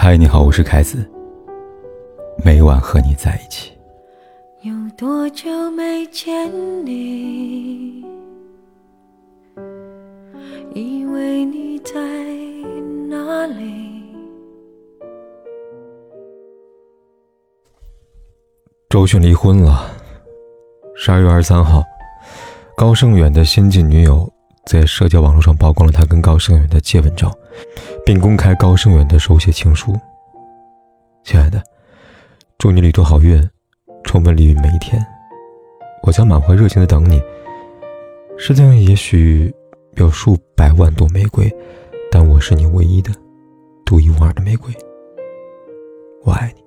嗨，你好，我是凯子。每晚和你在一起。有多久没见你？以为你在哪里？周迅离婚了。十二月二十三号，高胜远的新晋女友在社交网络上曝光了他跟高胜远的接吻照。并公开高胜远的手写情书。亲爱的，祝你旅途好运，充分利于每一天。我将满怀热情的等你。世界上也许有数百万朵玫瑰，但我是你唯一的、独一无二的玫瑰。我爱你。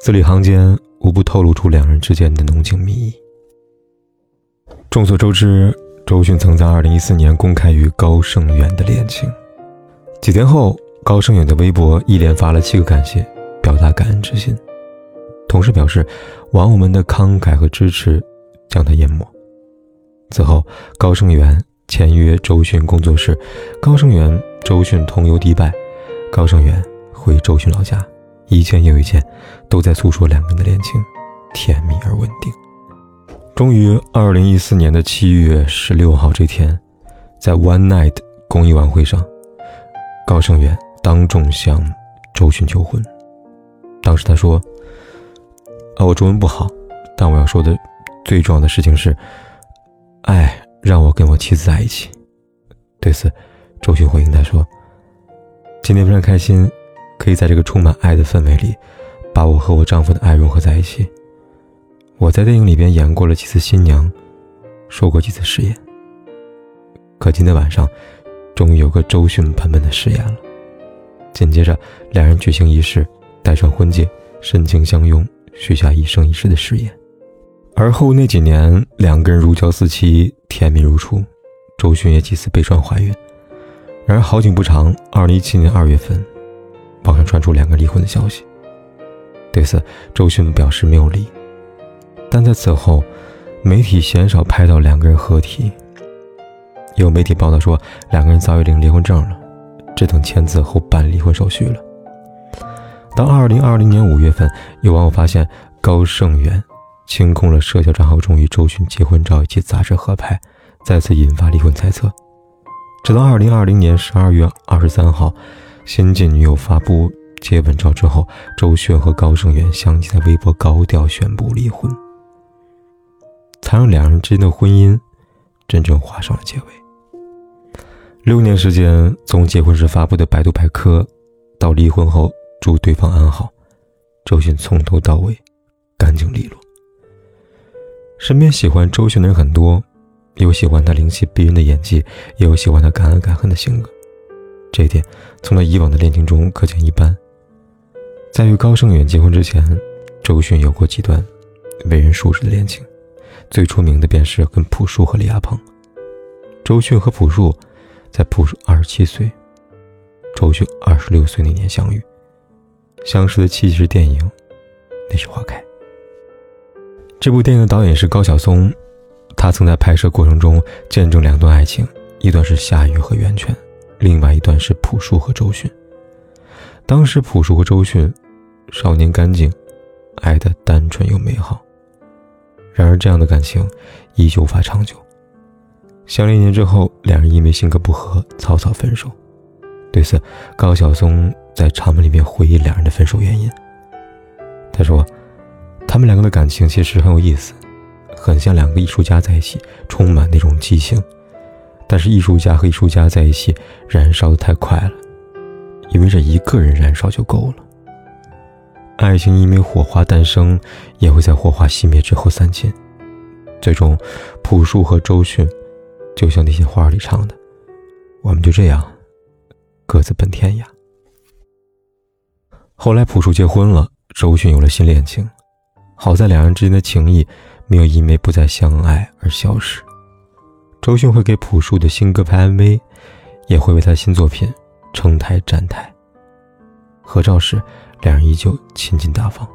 字里行间无不透露出两人之间的浓情蜜意。众所周知，周迅曾在2014年公开与高胜远的恋情。几天后，高胜远的微博一连发了七个感谢，表达感恩之心，同时表示网友们的慷慨和支持将他淹没。此后，高胜远签约周迅工作室，高胜远、周迅同游迪拜，高胜远回周迅老家，一件又一件，都在诉说两个人的恋情甜蜜而稳定。终于，二零一四年的七月十六号这天，在 One Night 公益晚会上。高胜远当众向周迅求婚。当时他说：“啊，我中文不好，但我要说的最重要的事情是，爱让我跟我妻子在一起。”对此，周迅回应他说：“今天非常开心，可以在这个充满爱的氛围里，把我和我丈夫的爱融合在一起。我在电影里边演过了几次新娘，说过几次誓言。可今天晚上。”终于有个周迅版本的誓言了。紧接着，两人举行仪式，戴上婚戒，深情相拥，许下一生一世的誓言。而后那几年，两个人如胶似漆，甜蜜如初。周迅也几次被传怀孕。然而好景不长，二零一七年二月份，网上传出两个离婚的消息。对此，周迅表示没有离。但在此后，媒体鲜少拍到两个人合体。有媒体报道说，两个人早已领离婚证了，只等签字后办离婚手续了。到二零二零年五月份，有网友发现高胜远清空了社交账号中与周迅结婚照以及杂志合拍，再次引发离婚猜测。直到二零二零年十二月二十三号，新晋女友发布接吻照之后，周迅和高胜远相继在微博高调宣布离婚，才让两人之间的婚姻真正画上了结尾。六年时间，从结婚时发布的百度百科，到离婚后祝对方安好，周迅从头到尾干净利落。身边喜欢周迅的人很多，有喜欢她灵气逼人的演技，也有喜欢她敢爱敢恨的性格。这一点从他以往的恋情中可见一斑。在与高胜远结婚之前，周迅有过几段为人熟知的恋情，最出名的便是跟朴树和李亚鹏。周迅和朴树。在朴树二十七岁，周迅二十六岁那年相遇，相识的契机是电影《那时花开》。这部电影的导演是高晓松，他曾在拍摄过程中见证两段爱情，一段是夏雨和袁泉，另外一段是朴树和周迅。当时朴树和周迅少年干净，爱的单纯又美好，然而这样的感情依旧无法长久。相恋一年之后，两人因为性格不合草草分手。对此，高晓松在长文里面回忆两人的分手原因。他说：“他们两个的感情其实很有意思，很像两个艺术家在一起，充满那种激情。但是艺术家和艺术家在一起燃烧的太快了，以为这一个人燃烧就够了。爱情因为火花诞生，也会在火花熄灭之后散尽。最终，朴树和周迅。”就像那些花里唱的，我们就这样各自奔天涯。后来朴树结婚了，周迅有了新恋情。好在两人之间的情谊没有因为不再相爱而消失。周迅会给朴树的新歌拍 MV，也会为他新作品撑台站台。合照时，两人依旧亲近大方。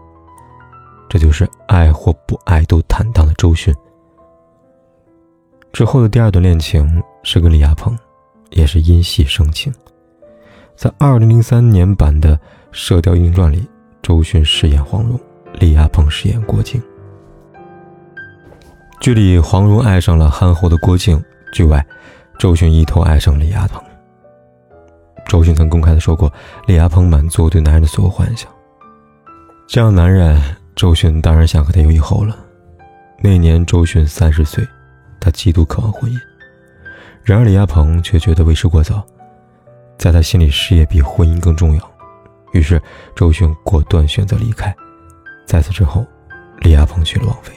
这就是爱或不爱都坦荡的周迅。之后的第二段恋情是跟李亚鹏，也是因戏生情。在2003年版的《射雕英雄传》里，周迅饰演黄蓉，李亚鹏饰演郭靖。剧里黄蓉爱上了憨厚的郭靖，剧外周迅一头爱上李亚鹏。周迅曾公开的说过，李亚鹏满足对男人的所有幻想。这样男人，周迅当然想和他有以后了。那年周迅三十岁，他极度渴望婚姻。然而李亚鹏却觉得为时过早，在他心里事业比婚姻更重要。于是周迅果断选择离开。在此之后，李亚鹏娶了王菲。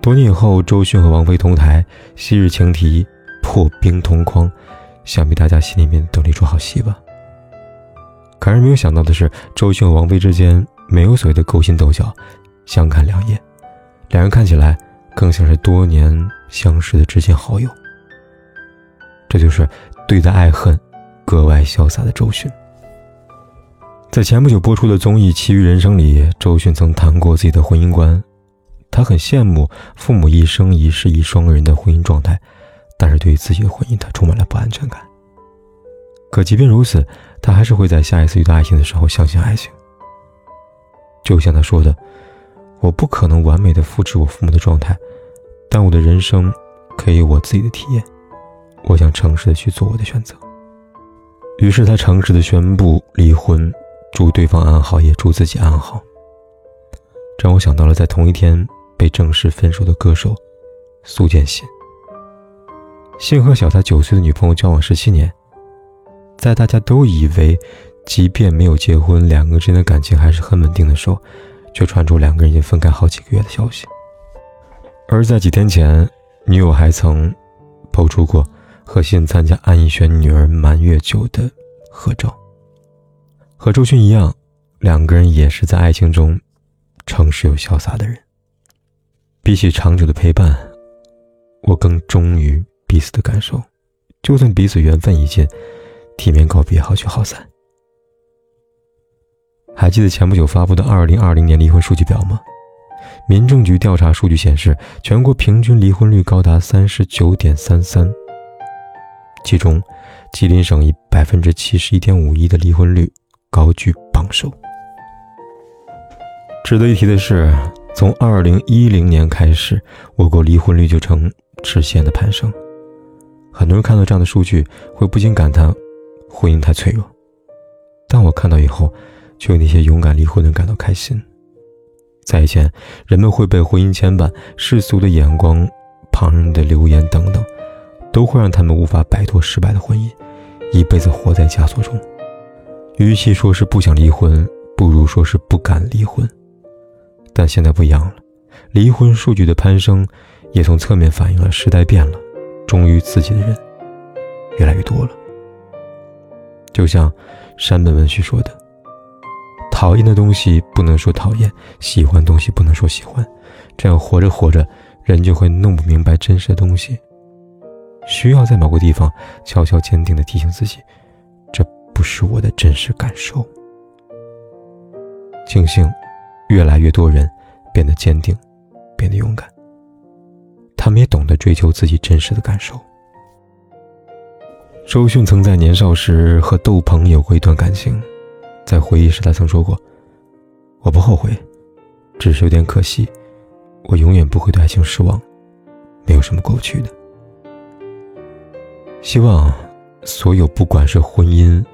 多年以后，周迅和王菲同台，《昔日情敌》破冰同框，想必大家心里面都了一出好戏吧。可是没有想到的是，周迅和王菲之间没有所谓的勾心斗角，相看两厌，两人看起来更像是多年相识的知心好友。这就是对待爱恨格外潇洒的周迅。在前不久播出的综艺《奇遇人生》里，周迅曾谈过自己的婚姻观，她很羡慕父母一生一世一双人的婚姻状态，但是对于自己的婚姻，她充满了不安全感。可即便如此，他还是会在下一次遇到爱情的时候相信爱情。就像他说的：“我不可能完美的复制我父母的状态，但我的人生可以有我自己的体验。我想诚实的去做我的选择。”于是他诚实的宣布离婚，祝对方安好，也祝自己安好。这让我想到了在同一天被正式分手的歌手苏建信。信和小他九岁的女朋友交往十七年。在大家都以为，即便没有结婚，两个人之间的感情还是很稳定的时候，却传出两个人已经分开好几个月的消息。而在几天前，女友还曾抛出过和信参加安以轩女儿满月酒的合照。和周迅一样，两个人也是在爱情中诚实又潇洒的人。比起长久的陪伴，我更忠于彼此的感受，就算彼此缘分已尽。体面告别，好聚好散。还记得前不久发布的二零二零年离婚数据表吗？民政局调查数据显示，全国平均离婚率高达三十九点三三，其中吉林省以百分之七十一点五一的离婚率高居榜首。值得一提的是，从二零一零年开始，我国离婚率就呈直线的攀升。很多人看到这样的数据，会不禁感叹。婚姻太脆弱，但我看到以后，却为那些勇敢离婚的人感到开心。在以前，人们会被婚姻牵绊，世俗的眼光、旁人的流言等等，都会让他们无法摆脱失败的婚姻，一辈子活在枷锁中。与其说是不想离婚，不如说是不敢离婚。但现在不一样了，离婚数据的攀升，也从侧面反映了时代变了，忠于自己的人越来越多了。就像山本文绪说的：“讨厌的东西不能说讨厌，喜欢东西不能说喜欢，这样活着活着，人就会弄不明白真实的东西。需要在某个地方悄悄坚定的提醒自己，这不是我的真实感受。庆幸，越来越多人变得坚定，变得勇敢。他们也懂得追求自己真实的感受。”周迅曾在年少时和窦鹏有过一段感情，在回忆时，他曾说过：“我不后悔，只是有点可惜。我永远不会对爱情失望，没有什么过不去的。”希望所有不管是婚姻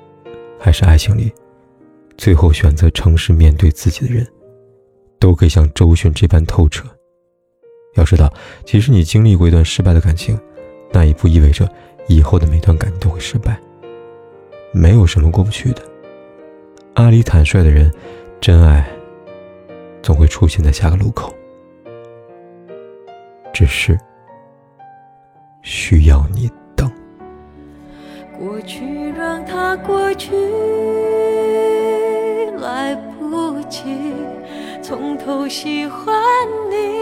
还是爱情里，最后选择诚实面对自己的人，都可以像周迅这般透彻。要知道，即使你经历过一段失败的感情，那也不意味着。以后的每段感情都会失败，没有什么过不去的。阿里坦率的人，真爱总会出现在下个路口，只是需要你等。过去让它过去，来不及从头喜欢你。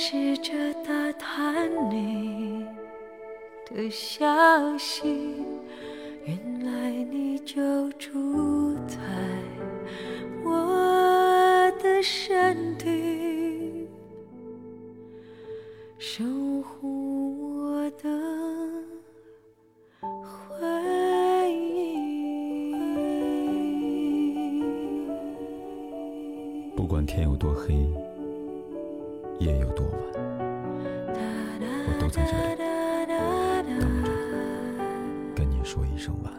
试着打探你的消息。原来你就住在我的身体，守护我的。不管天有多黑，夜有多晚，我都在这里等着，跟你说一声晚安。